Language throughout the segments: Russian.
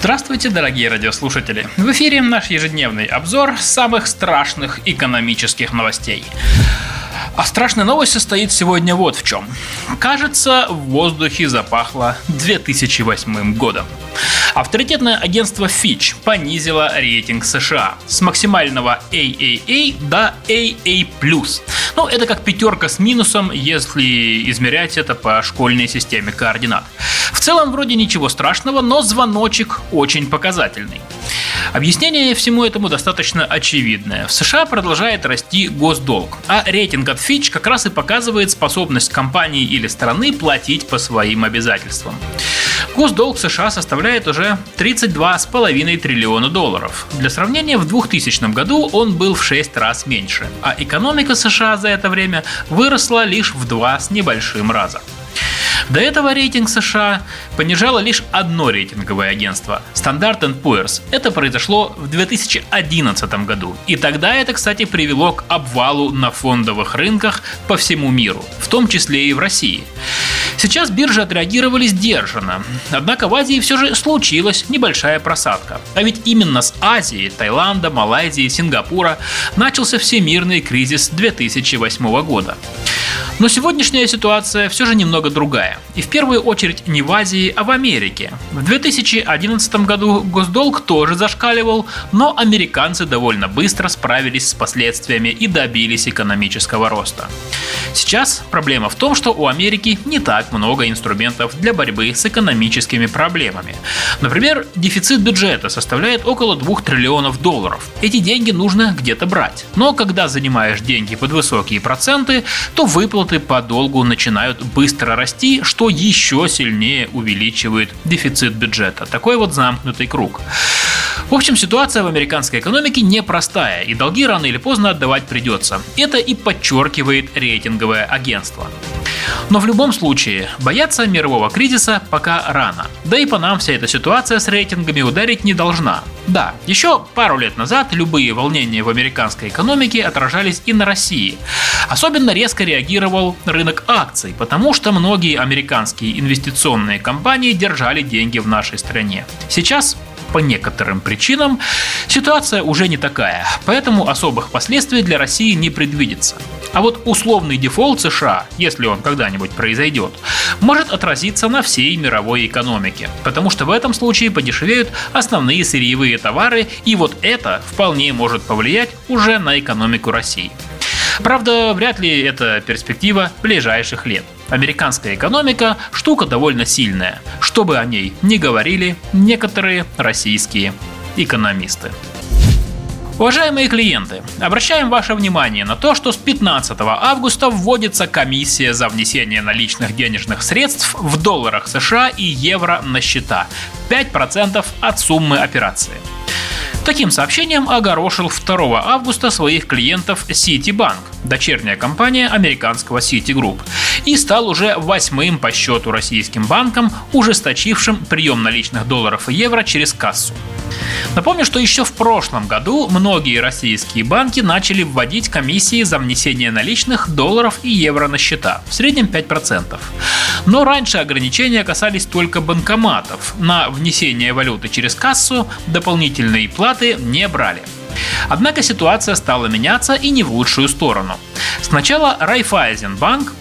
Здравствуйте, дорогие радиослушатели! В эфире наш ежедневный обзор самых страшных экономических новостей. А страшная новость состоит сегодня вот в чем. Кажется, в воздухе запахло 2008 годом. Авторитетное агентство Fitch понизило рейтинг США с максимального AAA до AA+. Ну, это как пятерка с минусом, если измерять это по школьной системе координат. В целом, вроде ничего страшного, но звоночек очень показательный. Объяснение всему этому достаточно очевидное. В США продолжает расти госдолг, а рейтинг от Fitch как раз и показывает способность компании или страны платить по своим обязательствам. Госдолг США составляет уже 32,5 триллиона долларов. Для сравнения, в 2000 году он был в 6 раз меньше, а экономика США за это время выросла лишь в 2 с небольшим раза. До этого рейтинг США понижало лишь одно рейтинговое агентство – Standard Poor's. Это произошло в 2011 году. И тогда это, кстати, привело к обвалу на фондовых рынках по всему миру, в том числе и в России. Сейчас биржи отреагировали сдержанно. Однако в Азии все же случилась небольшая просадка. А ведь именно с Азии, Таиланда, Малайзии, Сингапура начался всемирный кризис 2008 года. Но сегодняшняя ситуация все же немного другая. И в первую очередь не в Азии, а в Америке. В 2011 году госдолг тоже зашкаливал, но американцы довольно быстро справились с последствиями и добились экономического роста. Сейчас проблема в том, что у Америки не так много инструментов для борьбы с экономическими проблемами. Например, дефицит бюджета составляет около 2 триллионов долларов. Эти деньги нужно где-то брать. Но когда занимаешь деньги под высокие проценты, то выплаты по долгу начинают быстро расти, что еще сильнее увеличивает дефицит бюджета. Такой вот замкнутый круг. В общем, ситуация в американской экономике непростая, и долги рано или поздно отдавать придется. Это и подчеркивает рейтинговое агентство. Но в любом случае, бояться мирового кризиса пока рано. Да и по нам вся эта ситуация с рейтингами ударить не должна. Да, еще пару лет назад любые волнения в американской экономике отражались и на России. Особенно резко реагировал рынок акций, потому что многие американские инвестиционные компании держали деньги в нашей стране. Сейчас по некоторым причинам ситуация уже не такая, поэтому особых последствий для России не предвидится. А вот условный дефолт США, если он когда-нибудь произойдет, может отразиться на всей мировой экономике, потому что в этом случае подешевеют основные сырьевые товары, и вот это вполне может повлиять уже на экономику России. Правда, вряд ли это перспектива ближайших лет. Американская экономика – штука довольно сильная, что бы о ней не говорили некоторые российские экономисты. Уважаемые клиенты, обращаем ваше внимание на то, что с 15 августа вводится комиссия за внесение наличных денежных средств в долларах США и евро на счета 5% от суммы операции. Таким сообщением огорошил 2 августа своих клиентов Citibank, дочерняя компания американского Citigroup, и стал уже восьмым по счету российским банком, ужесточившим прием наличных долларов и евро через кассу. Напомню, что еще в прошлом году многие российские банки начали вводить комиссии за внесение наличных долларов и евро на счета, в среднем 5%. Но раньше ограничения касались только банкоматов. На внесение валюты через кассу дополнительные платы не брали. Однако ситуация стала меняться и не в лучшую сторону. Сначала Райфайзенбанк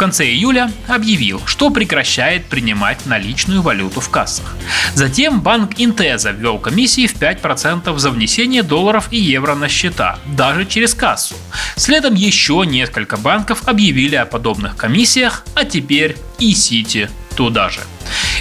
конце июля объявил, что прекращает принимать наличную валюту в кассах. Затем банк Интеза ввел комиссии в 5% за внесение долларов и евро на счета, даже через кассу. Следом еще несколько банков объявили о подобных комиссиях, а теперь и Сити туда же.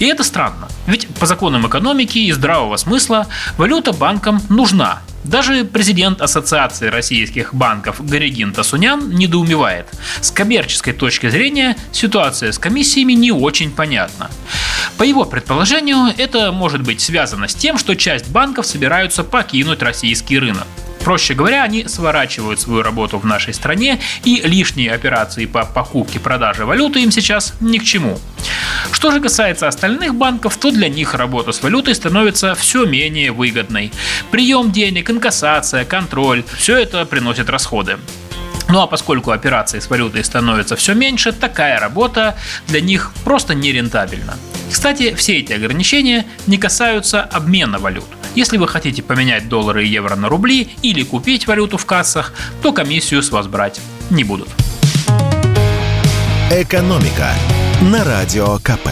И это странно, ведь по законам экономики и здравого смысла валюта банкам нужна, даже президент Ассоциации российских банков Горегин Тасунян недоумевает. С коммерческой точки зрения ситуация с комиссиями не очень понятна. По его предположению, это может быть связано с тем, что часть банков собираются покинуть российский рынок. Проще говоря, они сворачивают свою работу в нашей стране, и лишние операции по покупке продаже валюты им сейчас ни к чему. Что же касается остальных банков, то для них работа с валютой становится все менее выгодной. Прием денег, инкассация, контроль – все это приносит расходы. Ну а поскольку операций с валютой становится все меньше, такая работа для них просто нерентабельна. Кстати, все эти ограничения не касаются обмена валют. Если вы хотите поменять доллары и евро на рубли или купить валюту в кассах, то комиссию с вас брать не будут. Экономика на радио КП.